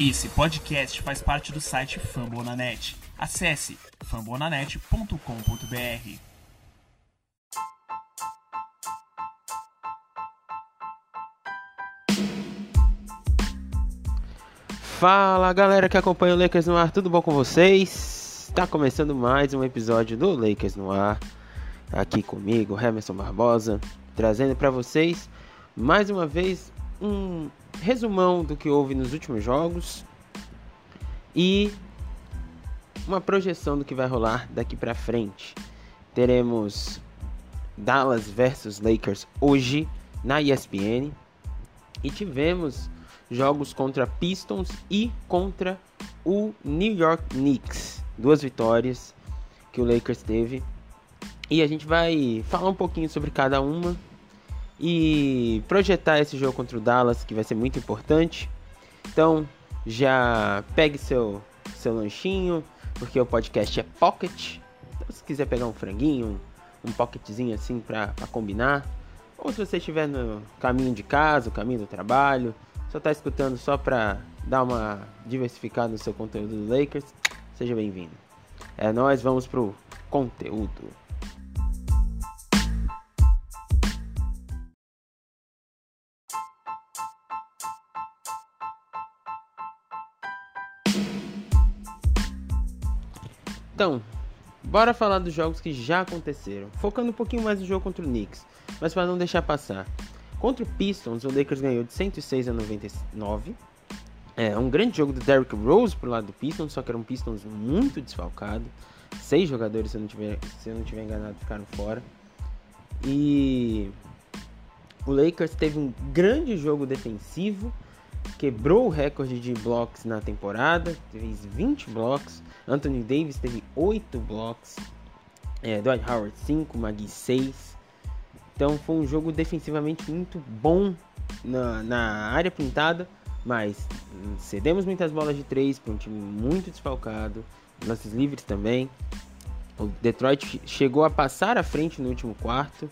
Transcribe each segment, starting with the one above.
Esse podcast faz parte do site Fambonanet. Acesse fambonanet.com.br. Fala galera que acompanha o Lakers no ar, tudo bom com vocês? Está começando mais um episódio do Lakers no ar, aqui comigo, Emerson Barbosa, trazendo para vocês mais uma vez um resumão do que houve nos últimos jogos e uma projeção do que vai rolar daqui para frente. Teremos Dallas versus Lakers hoje na ESPN e tivemos jogos contra Pistons e contra o New York Knicks, duas vitórias que o Lakers teve. E a gente vai falar um pouquinho sobre cada uma e projetar esse jogo contra o Dallas, que vai ser muito importante. Então, já pegue seu, seu lanchinho, porque o podcast é pocket. Então, se quiser pegar um franguinho, um, pocketzinho assim para combinar, ou se você estiver no caminho de casa, caminho do trabalho, só está escutando só para dar uma diversificada no seu conteúdo do Lakers, seja bem-vindo. É, nós vamos pro conteúdo. Então, bora falar dos jogos que já aconteceram. Focando um pouquinho mais no jogo contra o Knicks, mas para não deixar passar. Contra o Pistons, o Lakers ganhou de 106 a 99. É um grande jogo do Derrick Rose pro lado do Pistons, só que era um Pistons muito desfalcado. Seis jogadores, se eu não tiver, se eu não tiver enganado, ficaram fora. E o Lakers teve um grande jogo defensivo quebrou o recorde de blocos na temporada, fez 20 blocos. Anthony Davis teve 8 blocos. É, Dwight Howard 5, Magui 6. Então foi um jogo defensivamente muito bom na, na área pintada, mas cedemos muitas bolas de 3 para um time muito desfalcado. Lances livres também. O Detroit chegou a passar à frente no último quarto.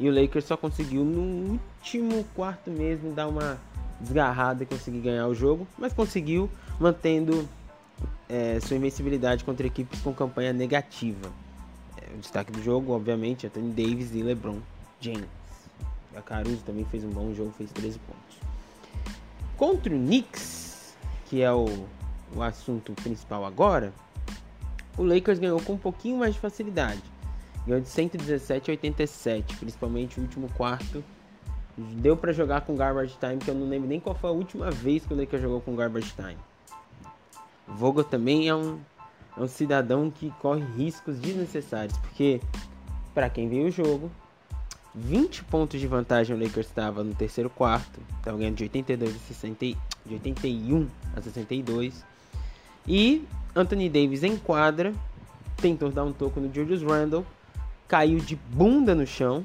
E o Lakers só conseguiu no último quarto mesmo dar uma desgarrada e conseguir ganhar o jogo, mas conseguiu mantendo é, sua invencibilidade contra equipes com campanha negativa. É, o destaque do jogo, obviamente, Anthony Davis e LeBron James. A Caruso também fez um bom jogo, fez 13 pontos. Contra o Knicks, que é o, o assunto principal agora, o Lakers ganhou com um pouquinho mais de facilidade. Ganhou de 117 a 87, principalmente o último quarto Deu para jogar com Garbage Time, que eu não lembro nem qual foi a última vez que o Lakers jogou com Garbage Time. Vogel também é um, é um cidadão que corre riscos desnecessários, porque para quem viu o jogo, 20 pontos de vantagem o Lakers estava no terceiro quarto, estava ganhando de 82 a 60, de 81 a 62. E Anthony Davis em quadra, tentou dar um toco no Julius Randle, caiu de bunda no chão,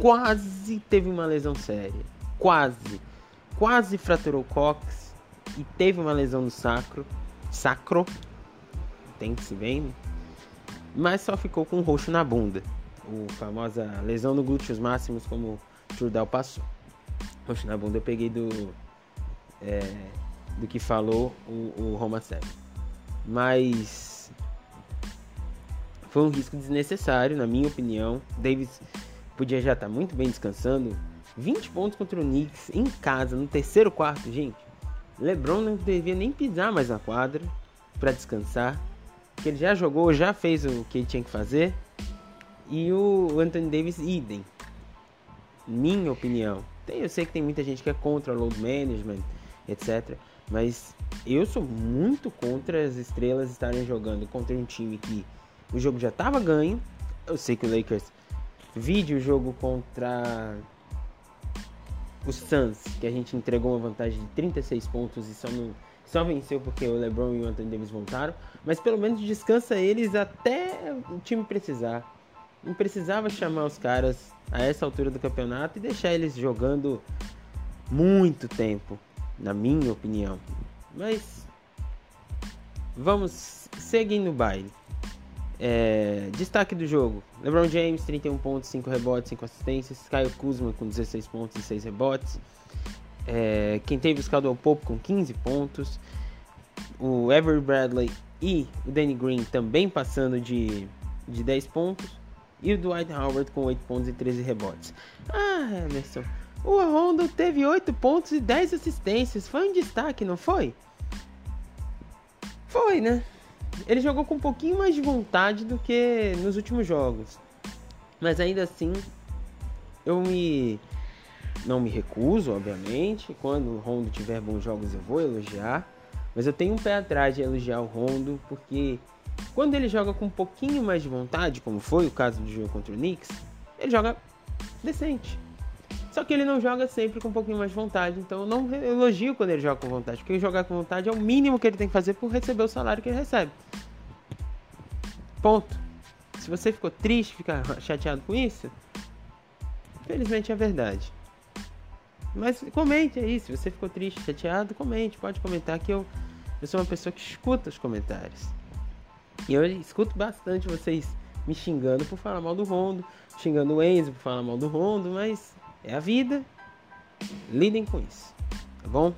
quase teve uma lesão séria. Quase. Quase fraturou o cox e teve uma lesão no sacro. Sacro. Tem que se né? Mas só ficou com um roxo na bunda. O famosa lesão no glúteos máximos, como o Trudel passou. Roxo na bunda eu peguei do. É, do que falou o, o Roma 7. Mas. Foi um risco desnecessário, na minha opinião. Davis podia já estar tá muito bem descansando. 20 pontos contra o Knicks em casa, no terceiro quarto, gente. LeBron não devia nem pisar mais na quadra para descansar. Porque ele já jogou, já fez o que ele tinha que fazer. E o Anthony Davis, idem. Minha opinião. Eu sei que tem muita gente que é contra o load management, etc. Mas eu sou muito contra as estrelas estarem jogando contra um time que o jogo já estava ganho. Eu sei que o Lakers Vídeo o jogo contra o Suns, que a gente entregou uma vantagem de 36 pontos e só, não, só venceu porque o LeBron e o Anthony Davis voltaram. Mas pelo menos descansa eles até o time precisar. Não precisava chamar os caras a essa altura do campeonato e deixar eles jogando muito tempo, na minha opinião. Mas vamos seguir no baile. É, destaque do jogo: LeBron James, 31 pontos, 5 rebotes, 5 assistências. Kyle Kuzma com 16 pontos e 6 rebotes. É, quem teve o Caldwell Pope com 15 pontos. O Avery Bradley e o Danny Green também passando de, de 10 pontos. E o Dwight Howard com 8 pontos e 13 rebotes. Ah, Emerson. O Rondo teve 8 pontos e 10 assistências. Foi um destaque, não foi? Foi, né? Ele jogou com um pouquinho mais de vontade do que nos últimos jogos. Mas ainda assim, eu me não me recuso, obviamente. Quando o Rondo tiver bons jogos, eu vou elogiar. Mas eu tenho um pé atrás de elogiar o Rondo, porque quando ele joga com um pouquinho mais de vontade, como foi o caso do jogo contra o Knicks, ele joga decente. Só que ele não joga sempre com um pouquinho mais de vontade. Então eu não elogio quando ele joga com vontade. Porque jogar com vontade é o mínimo que ele tem que fazer por receber o salário que ele recebe. Ponto. Se você ficou triste, ficar chateado com isso, infelizmente é verdade. Mas comente aí, se você ficou triste, chateado, comente, pode comentar que eu, eu sou uma pessoa que escuta os comentários. E eu escuto bastante vocês me xingando por falar mal do Rondo, xingando o Enzo por falar mal do Rondo, mas é a vida. Lidem com isso, tá bom?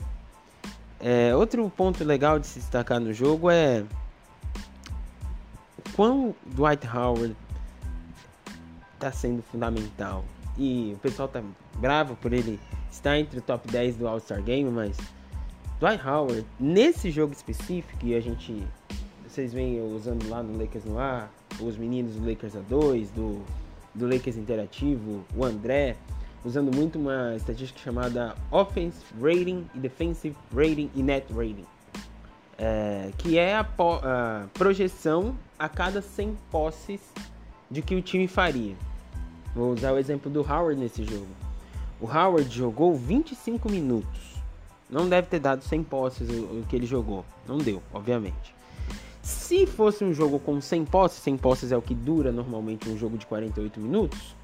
É, outro ponto legal de se destacar no jogo é quão Dwight Howard está sendo fundamental. E o pessoal tá bravo por ele estar entre o top 10 do All-Star Game, mas Dwight Howard, nesse jogo específico, e a gente. Vocês vêm usando lá no Lakers no ar, os meninos do Lakers A2, do, do Lakers Interativo, o André, usando muito uma estatística chamada Offense Rating e Defensive Rating e Net Rating é, que é a, a, projeção a cada 100 posses de que o time faria. Vou usar o exemplo do Howard nesse jogo. O Howard jogou 25 minutos. Não deve ter dado 100 posses o, o que ele jogou. Não deu, obviamente. Se fosse um jogo com 100 posses, 100 posses é o que dura normalmente um jogo de 48 minutos.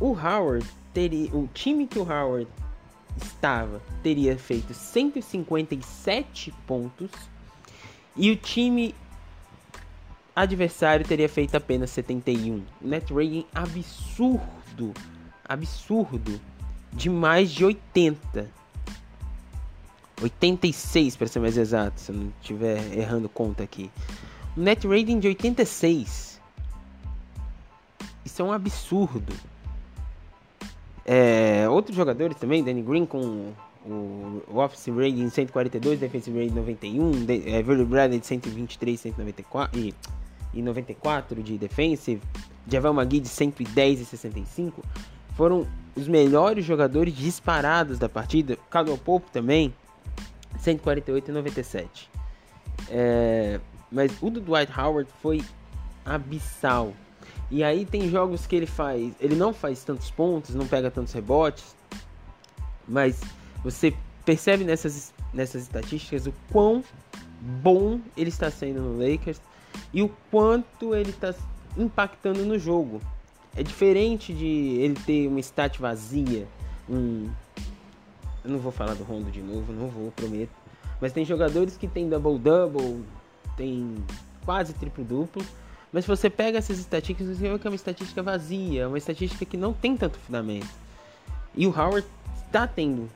O Howard teria, o time que o Howard estava teria feito 157 pontos e o time adversário teria feito apenas 71. Net rating absurdo, absurdo, de mais de 80. 86 para ser mais exato, se eu não estiver errando conta aqui. Um net rating de 86. Isso é um absurdo. É, outros jogadores também, Danny Green com o, o Office Rating 142, Defensive Rating 91, de, é, Bradley de 123, 194 e, e 94 de Defensive, Javel McGee de 110 e 65, foram os melhores jogadores disparados da partida. Caldwell Pope também, 148 e 97. É, mas o do Dwight Howard foi abissal. E aí tem jogos que ele faz, ele não faz tantos pontos, não pega tantos rebotes, mas você percebe nessas, nessas estatísticas o quão bom ele está sendo no Lakers e o quanto ele está impactando no jogo. É diferente de ele ter uma stat vazia, um eu não vou falar do Rondo de novo, não vou, prometo. Mas tem jogadores que tem double double, tem quase triplo duplo mas se você pega essas estatísticas, você vê que é uma estatística vazia, uma estatística que não tem tanto fundamento. E o Howard está tendo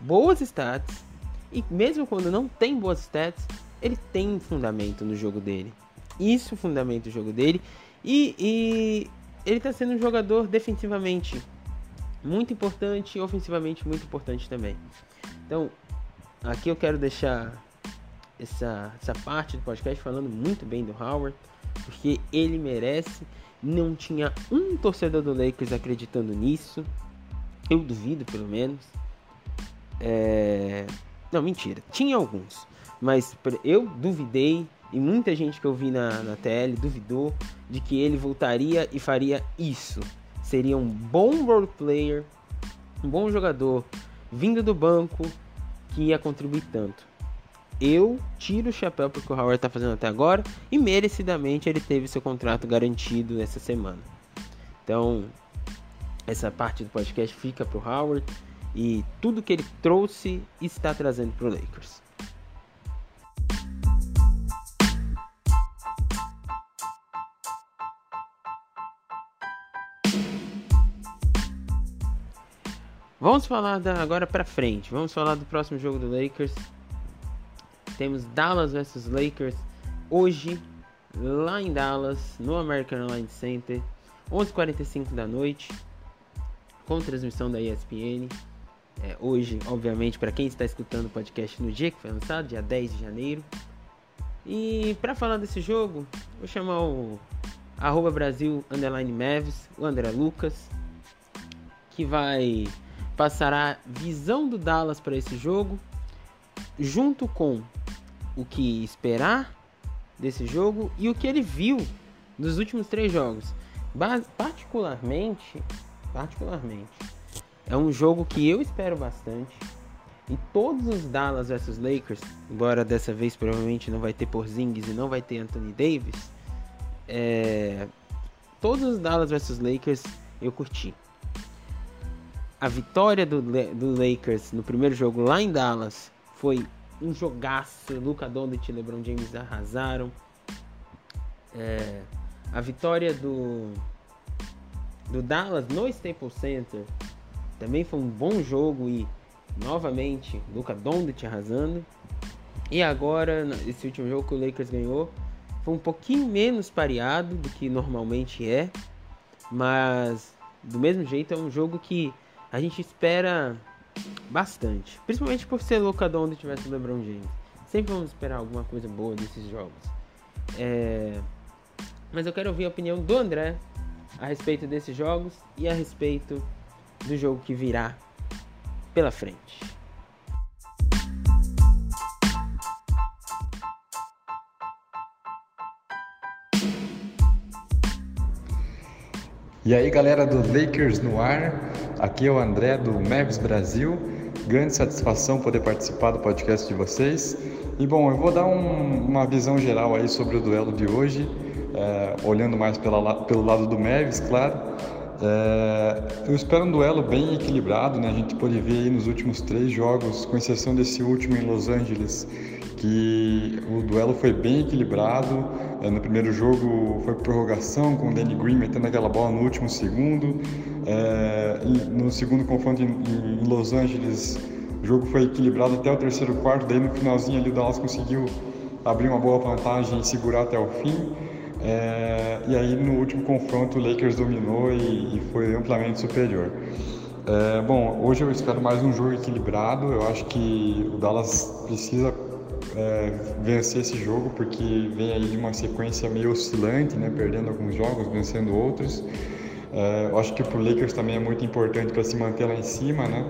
boas stats, e mesmo quando não tem boas stats, ele tem fundamento no jogo dele. Isso fundamenta o jogo dele. E, e ele está sendo um jogador defensivamente muito importante e ofensivamente muito importante também. Então, aqui eu quero deixar essa, essa parte do podcast falando muito bem do Howard porque ele merece. Não tinha um torcedor do Lakers acreditando nisso. Eu duvido, pelo menos. É... Não, mentira. Tinha alguns. Mas eu duvidei. E muita gente que eu vi na, na TL duvidou de que ele voltaria e faria isso. Seria um bom role player, um bom jogador, vindo do banco, que ia contribuir tanto eu tiro o chapéu porque o Howard está fazendo até agora e merecidamente ele teve seu contrato garantido essa semana. Então, essa parte do podcast fica para o Howard e tudo que ele trouxe está trazendo para o Lakers. Vamos falar da, agora para frente. Vamos falar do próximo jogo do Lakers. Temos Dallas versus Lakers hoje lá em Dallas, no American Airlines Center, 11h45 da noite, com transmissão da ESPN. É, hoje, obviamente, para quem está escutando o podcast no dia que foi lançado, dia 10 de janeiro. E para falar desse jogo, vou chamar o arroba Brasil Underline Mavis, o André Lucas, que vai passar a visão do Dallas para esse jogo, junto com o que esperar desse jogo e o que ele viu nos últimos três jogos. Particularmente, particularmente, é um jogo que eu espero bastante. E todos os Dallas versus Lakers, embora dessa vez provavelmente não vai ter Porzingis e não vai ter Anthony Davis, é... todos os Dallas versus Lakers eu curti. A vitória do, do Lakers no primeiro jogo lá em Dallas foi um jogaço. Luca Doncic e LeBron James arrasaram. É, a vitória do do Dallas no Staples Center também foi um bom jogo e novamente Luca Doncic arrasando. E agora esse último jogo que o Lakers ganhou foi um pouquinho menos pareado do que normalmente é, mas do mesmo jeito é um jogo que a gente espera bastante. Principalmente por ser locador onde tivesse o LeBron James. Sempre vamos esperar alguma coisa boa desses jogos. É... Mas eu quero ouvir a opinião do André a respeito desses jogos e a respeito do jogo que virá pela frente. E aí galera do Lakers no ar, aqui é o André do Mavs Brasil. Grande satisfação poder participar do podcast de vocês. E bom, eu vou dar um, uma visão geral aí sobre o duelo de hoje, é, olhando mais pela, pelo lado do Mavs, claro. É, eu espero um duelo bem equilibrado, né? A gente pode ver aí nos últimos três jogos, com exceção desse último em Los Angeles, que o duelo foi bem equilibrado. É, no primeiro jogo foi prorrogação, com o Danny Green metendo aquela bola no último segundo. É, no segundo confronto em, Los Angeles, o jogo foi equilibrado até o terceiro quarto. Daí no finalzinho ali o Dallas conseguiu abrir uma boa vantagem e segurar até o fim. É, e aí no último confronto o Lakers dominou e, e foi amplamente superior. É, bom, hoje eu espero mais um jogo equilibrado. Eu acho que o Dallas precisa é, vencer esse jogo porque vem aí de uma sequência meio oscilante, né, perdendo alguns jogos, vencendo outros. É, eu acho que para o Lakers também é muito importante para se manter lá em cima, né?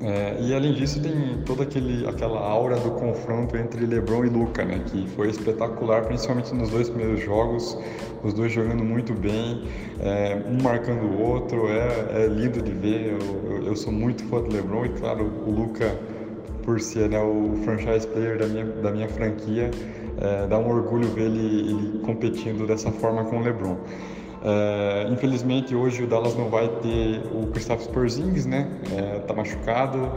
É, e além disso tem toda aquele, aquela aura do confronto entre LeBron e Luca, né, que foi espetacular, principalmente nos dois primeiros jogos, os dois jogando muito bem, é, um marcando o outro, é, é lindo de ver. Eu, eu, eu, sou muito fã do LeBron e claro o Luca por ser né, o franchise player da minha, da minha franquia, é, dá um orgulho ver ele, ele, competindo dessa forma com o LeBron. É, infelizmente hoje o Dallas não vai ter o Kristaps Porzingis, né? É, tá machucado,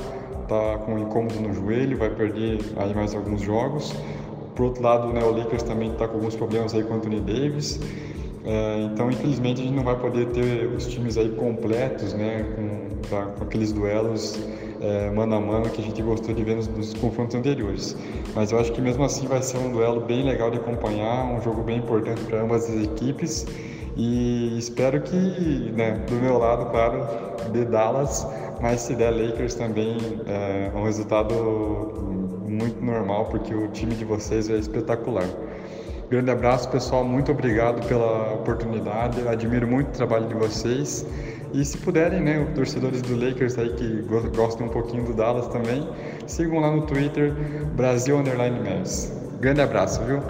tá com um incômodo no joelho, vai perder aí mais alguns jogos. Por outro lado, né, o Lakers também está com alguns problemas aí com o Anthony Davis. É, então, infelizmente, a gente não vai poder ter os times aí completos, né, com, com aqueles duelos é, mano a mano que a gente gostou de ver nos, nos, confrontos anteriores. Mas eu acho que mesmo assim vai ser um duelo bem legal de acompanhar, um jogo bem importante para ambas as equipes. E espero que, né, do meu lado, claro, de Dallas, mas se der Lakers também é um resultado muito normal, porque o time de vocês é espetacular. Grande abraço, pessoal. Muito obrigado pela oportunidade. Admiro muito o trabalho de vocês. E se puderem, né, os torcedores do Lakers aí que gostam um pouquinho do Dallas também, sigam lá no Twitter Brasil Underline Mavs. Grande abraço, viu?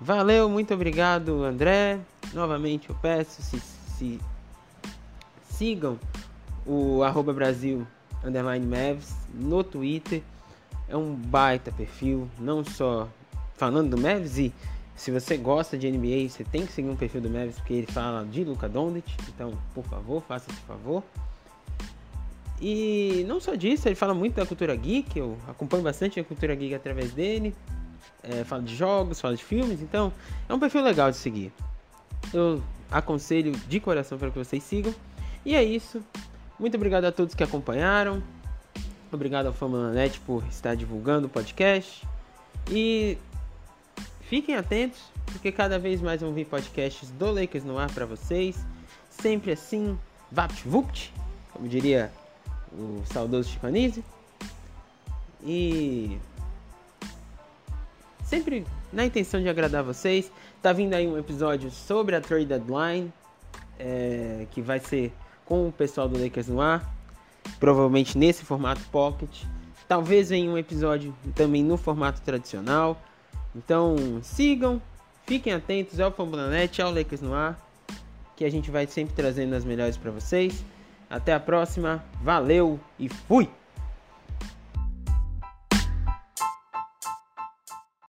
Valeu, muito obrigado, André. Novamente eu peço se, se sigam o arroba Brasil underline Mavs no Twitter. É um baita perfil, não só falando do Mavs e se você gosta de NBA, você tem que seguir um perfil do Mavs porque ele fala de Luca Doncic, então por favor, faça esse favor. E não só disso, ele fala muito da cultura geek, eu acompanho bastante a cultura geek através dele. É, fala de jogos, fala de filmes, então é um perfil legal de seguir. Eu aconselho de coração para que vocês sigam. E é isso. Muito obrigado a todos que acompanharam. Obrigado ao Net por estar divulgando o podcast. E fiquem atentos, porque cada vez mais vão vir podcasts do Lakers no ar para vocês. Sempre assim, vapt vupt, como diria o saudoso Chicanese. E sempre na intenção de agradar vocês. Tá vindo aí um episódio sobre a trade deadline, é, que vai ser com o pessoal do Lakers no ar, provavelmente nesse formato pocket. Talvez venha um episódio também no formato tradicional. Então sigam, fiquem atentos ao Fambonanet, ao Lakers no ar, que a gente vai sempre trazendo as melhores para vocês. Até a próxima, valeu e fui!